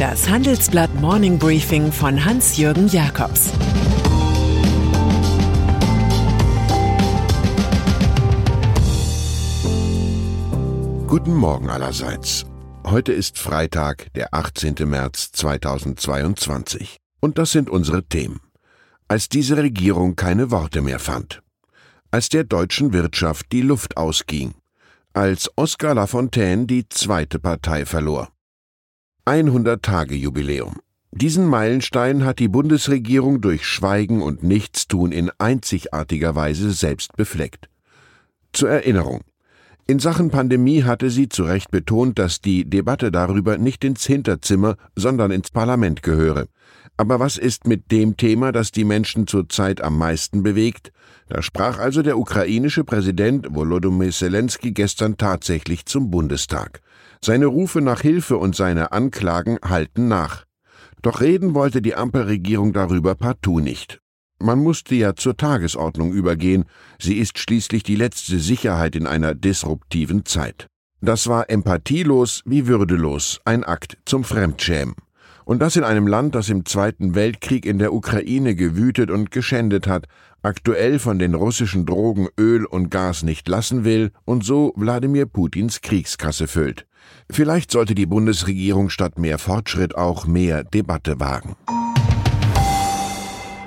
Das Handelsblatt Morning Briefing von Hans-Jürgen Jakobs Guten Morgen allerseits. Heute ist Freitag, der 18. März 2022. Und das sind unsere Themen. Als diese Regierung keine Worte mehr fand. Als der deutschen Wirtschaft die Luft ausging. Als Oskar Lafontaine die zweite Partei verlor. 100-Tage-Jubiläum. Diesen Meilenstein hat die Bundesregierung durch Schweigen und Nichtstun in einzigartiger Weise selbst befleckt. Zur Erinnerung. In Sachen Pandemie hatte sie zu Recht betont, dass die Debatte darüber nicht ins Hinterzimmer, sondern ins Parlament gehöre. Aber was ist mit dem Thema, das die Menschen zurzeit am meisten bewegt? Da sprach also der ukrainische Präsident Volodymyr Zelensky gestern tatsächlich zum Bundestag. Seine Rufe nach Hilfe und seine Anklagen halten nach. Doch reden wollte die Ampelregierung darüber partout nicht. Man musste ja zur Tagesordnung übergehen, sie ist schließlich die letzte Sicherheit in einer disruptiven Zeit. Das war empathielos wie würdelos, ein Akt zum Fremdschämen. Und das in einem Land, das im Zweiten Weltkrieg in der Ukraine gewütet und geschändet hat, aktuell von den russischen Drogen Öl und Gas nicht lassen will und so Wladimir Putins Kriegskasse füllt. Vielleicht sollte die Bundesregierung statt mehr Fortschritt auch mehr Debatte wagen.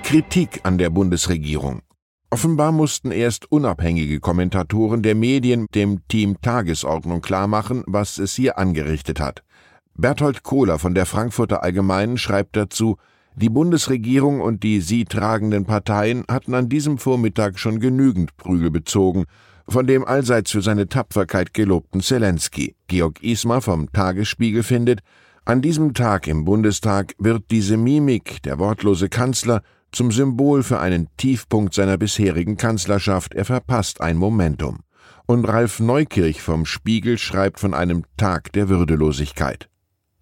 Kritik an der Bundesregierung. Offenbar mussten erst unabhängige Kommentatoren der Medien dem Team Tagesordnung klarmachen, was es hier angerichtet hat. Berthold Kohler von der Frankfurter Allgemeinen schreibt dazu, die Bundesregierung und die sie tragenden Parteien hatten an diesem Vormittag schon genügend Prügel bezogen, von dem allseits für seine Tapferkeit gelobten Zelensky. Georg Ismar vom Tagesspiegel findet, an diesem Tag im Bundestag wird diese Mimik, der wortlose Kanzler, zum Symbol für einen Tiefpunkt seiner bisherigen Kanzlerschaft, er verpasst ein Momentum. Und Ralf Neukirch vom Spiegel schreibt von einem Tag der Würdelosigkeit.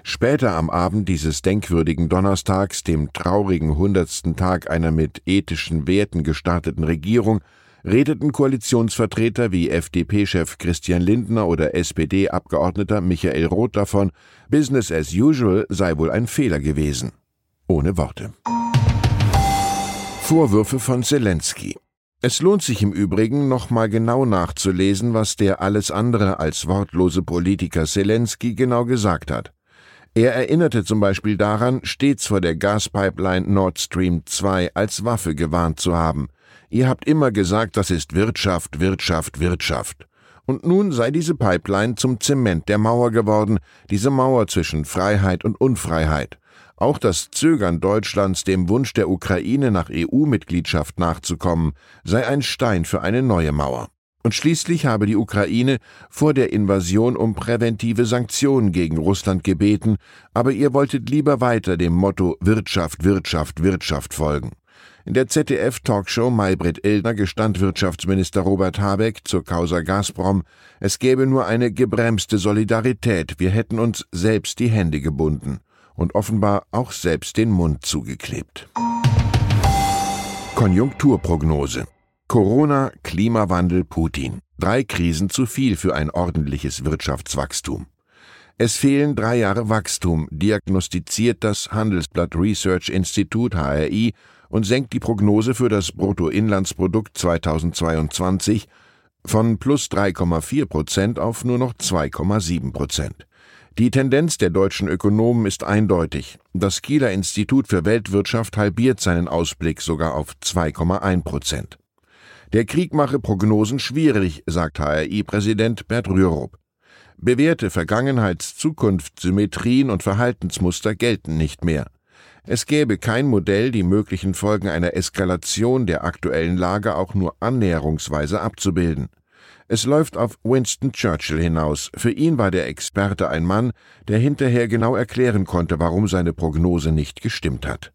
Später am Abend dieses denkwürdigen Donnerstags, dem traurigen hundertsten Tag einer mit ethischen Werten gestarteten Regierung, redeten Koalitionsvertreter wie FDP-Chef Christian Lindner oder SPD-Abgeordneter Michael Roth davon, Business as usual sei wohl ein Fehler gewesen. Ohne Worte. Vorwürfe von Zelensky. Es lohnt sich im Übrigen, nochmal genau nachzulesen, was der alles andere als wortlose Politiker Zelensky genau gesagt hat. Er erinnerte zum Beispiel daran, stets vor der Gaspipeline Nord Stream 2 als Waffe gewarnt zu haben. Ihr habt immer gesagt, das ist Wirtschaft, Wirtschaft, Wirtschaft. Und nun sei diese Pipeline zum Zement der Mauer geworden, diese Mauer zwischen Freiheit und Unfreiheit. Auch das Zögern Deutschlands, dem Wunsch der Ukraine nach EU-Mitgliedschaft nachzukommen, sei ein Stein für eine neue Mauer. Und schließlich habe die Ukraine vor der Invasion um präventive Sanktionen gegen Russland gebeten, aber ihr wolltet lieber weiter dem Motto Wirtschaft, Wirtschaft, Wirtschaft folgen. In der ZDF-Talkshow Maybrit Illner gestand Wirtschaftsminister Robert Habeck zur Causa Gazprom, es gäbe nur eine gebremste Solidarität, wir hätten uns selbst die Hände gebunden und offenbar auch selbst den Mund zugeklebt. Konjunkturprognose Corona, Klimawandel, Putin. Drei Krisen zu viel für ein ordentliches Wirtschaftswachstum. Es fehlen drei Jahre Wachstum, diagnostiziert das Handelsblatt Research Institut HRI und senkt die Prognose für das Bruttoinlandsprodukt 2022 von plus 3,4 Prozent auf nur noch 2,7 Prozent. Die Tendenz der deutschen Ökonomen ist eindeutig. Das Kieler Institut für Weltwirtschaft halbiert seinen Ausblick sogar auf 2,1 Prozent. Der Krieg mache Prognosen schwierig, sagt HRI-Präsident Bert Rürup. Bewährte Vergangenheits-, Zukunftssymmetrien und Verhaltensmuster gelten nicht mehr. Es gäbe kein Modell, die möglichen Folgen einer Eskalation der aktuellen Lage auch nur annäherungsweise abzubilden. Es läuft auf Winston Churchill hinaus. Für ihn war der Experte ein Mann, der hinterher genau erklären konnte, warum seine Prognose nicht gestimmt hat.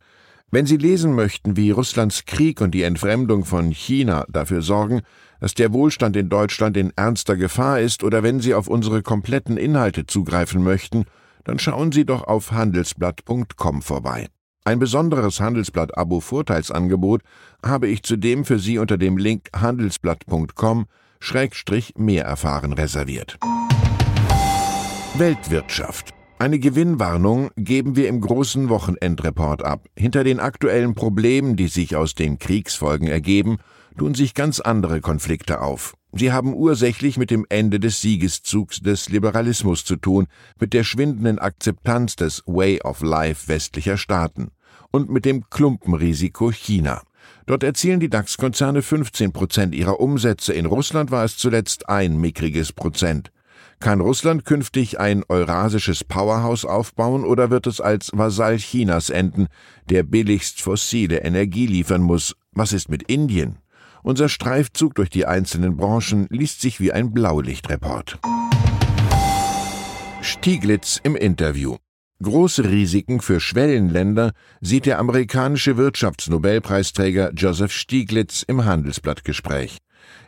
Wenn Sie lesen möchten, wie Russlands Krieg und die Entfremdung von China dafür sorgen, dass der Wohlstand in Deutschland in ernster Gefahr ist, oder wenn Sie auf unsere kompletten Inhalte zugreifen möchten, dann schauen Sie doch auf handelsblatt.com vorbei. Ein besonderes Handelsblatt-Abo-Vorteilsangebot habe ich zudem für Sie unter dem Link handelsblatt.com Schrägstrich mehr erfahren reserviert. Weltwirtschaft. Eine Gewinnwarnung geben wir im großen Wochenendreport ab. Hinter den aktuellen Problemen, die sich aus den Kriegsfolgen ergeben, tun sich ganz andere Konflikte auf. Sie haben ursächlich mit dem Ende des Siegeszugs des Liberalismus zu tun, mit der schwindenden Akzeptanz des Way of Life westlicher Staaten und mit dem Klumpenrisiko China. Dort erzielen die DAX-Konzerne 15 Prozent ihrer Umsätze. In Russland war es zuletzt ein mickriges Prozent. Kann Russland künftig ein eurasisches Powerhouse aufbauen oder wird es als Vasall Chinas enden, der billigst fossile Energie liefern muss? Was ist mit Indien? Unser Streifzug durch die einzelnen Branchen liest sich wie ein Blaulichtreport. Stieglitz im Interview. Große Risiken für Schwellenländer sieht der amerikanische Wirtschaftsnobelpreisträger Joseph Stieglitz im Handelsblattgespräch.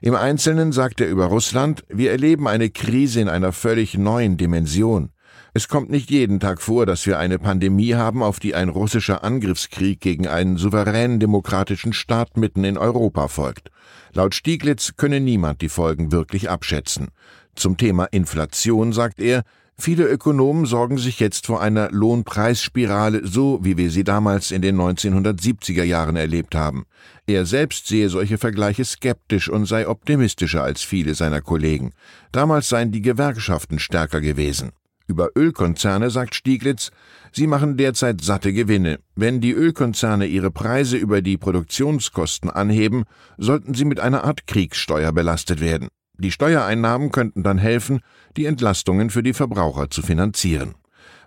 Im Einzelnen sagt er über Russland, wir erleben eine Krise in einer völlig neuen Dimension. Es kommt nicht jeden Tag vor, dass wir eine Pandemie haben, auf die ein russischer Angriffskrieg gegen einen souveränen demokratischen Staat mitten in Europa folgt. Laut Stieglitz könne niemand die Folgen wirklich abschätzen. Zum Thema Inflation sagt er, Viele Ökonomen sorgen sich jetzt vor einer Lohnpreisspirale, so wie wir sie damals in den 1970er Jahren erlebt haben. Er selbst sehe solche Vergleiche skeptisch und sei optimistischer als viele seiner Kollegen. Damals seien die Gewerkschaften stärker gewesen. Über Ölkonzerne sagt Stieglitz, sie machen derzeit satte Gewinne. Wenn die Ölkonzerne ihre Preise über die Produktionskosten anheben, sollten sie mit einer Art Kriegssteuer belastet werden. Die Steuereinnahmen könnten dann helfen, die Entlastungen für die Verbraucher zu finanzieren.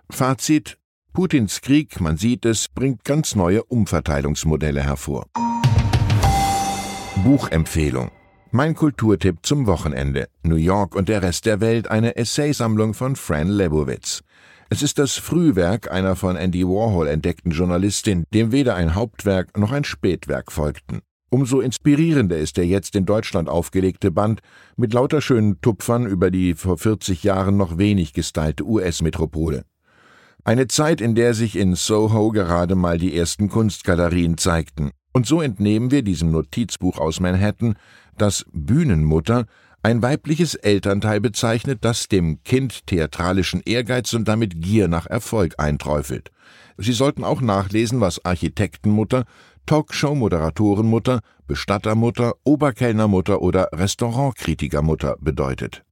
Fazit Putins Krieg, man sieht es, bringt ganz neue Umverteilungsmodelle hervor. Buchempfehlung mein Kulturtipp zum Wochenende. New York und der Rest der Welt, eine Essaysammlung von Fran Lebowitz. Es ist das Frühwerk einer von Andy Warhol entdeckten Journalistin, dem weder ein Hauptwerk noch ein Spätwerk folgten. Umso inspirierender ist der jetzt in Deutschland aufgelegte Band mit lauter schönen Tupfern über die vor 40 Jahren noch wenig gestylte US-Metropole. Eine Zeit, in der sich in Soho gerade mal die ersten Kunstgalerien zeigten. Und so entnehmen wir diesem Notizbuch aus Manhattan, dass Bühnenmutter ein weibliches Elternteil bezeichnet, das dem Kind theatralischen Ehrgeiz und damit Gier nach Erfolg einträufelt. Sie sollten auch nachlesen, was Architektenmutter Talkshow-Moderatorenmutter, Bestattermutter, Oberkellnermutter oder Restaurantkritikermutter bedeutet.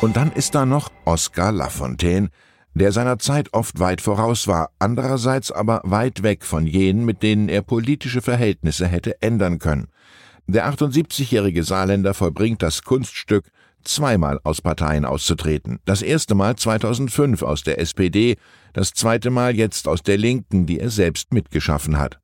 Und dann ist da noch Oscar Lafontaine, der seiner Zeit oft weit voraus war, andererseits aber weit weg von jenen, mit denen er politische Verhältnisse hätte ändern können. Der 78-jährige Saarländer vollbringt das Kunststück, zweimal aus Parteien auszutreten. Das erste Mal 2005 aus der SPD, das zweite Mal jetzt aus der Linken, die er selbst mitgeschaffen hat.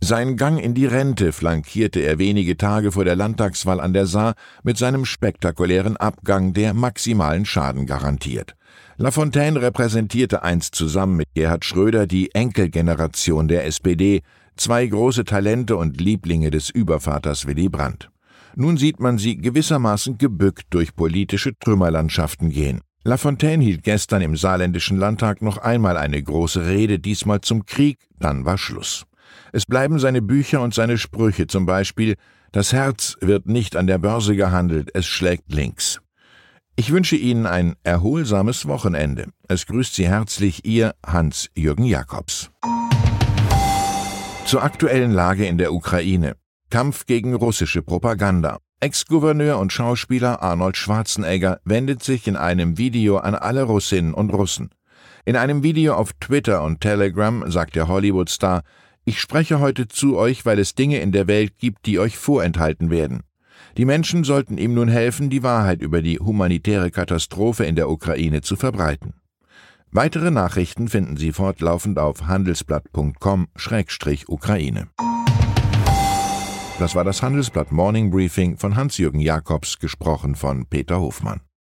Sein Gang in die Rente flankierte er wenige Tage vor der Landtagswahl an der Saar mit seinem spektakulären Abgang, der maximalen Schaden garantiert. Lafontaine repräsentierte einst zusammen mit Gerhard Schröder die Enkelgeneration der SPD, zwei große Talente und Lieblinge des Übervaters Willy Brandt. Nun sieht man sie gewissermaßen gebückt durch politische Trümmerlandschaften gehen. Lafontaine hielt gestern im saarländischen Landtag noch einmal eine große Rede, diesmal zum Krieg, dann war Schluss. Es bleiben seine Bücher und seine Sprüche, zum Beispiel Das Herz wird nicht an der Börse gehandelt, es schlägt links. Ich wünsche Ihnen ein erholsames Wochenende. Es grüßt Sie herzlich Ihr Hans-Jürgen Jakobs. Zur aktuellen Lage in der Ukraine. Kampf gegen russische Propaganda. Ex-Gouverneur und Schauspieler Arnold Schwarzenegger wendet sich in einem Video an alle Russinnen und Russen. In einem Video auf Twitter und Telegram sagt der Hollywood-Star, ich spreche heute zu euch, weil es Dinge in der Welt gibt, die euch vorenthalten werden. Die Menschen sollten ihm nun helfen, die Wahrheit über die humanitäre Katastrophe in der Ukraine zu verbreiten. Weitere Nachrichten finden Sie fortlaufend auf handelsblatt.com-ukraine. Das war das Handelsblatt Morning Briefing von Hans-Jürgen Jakobs, gesprochen von Peter Hofmann.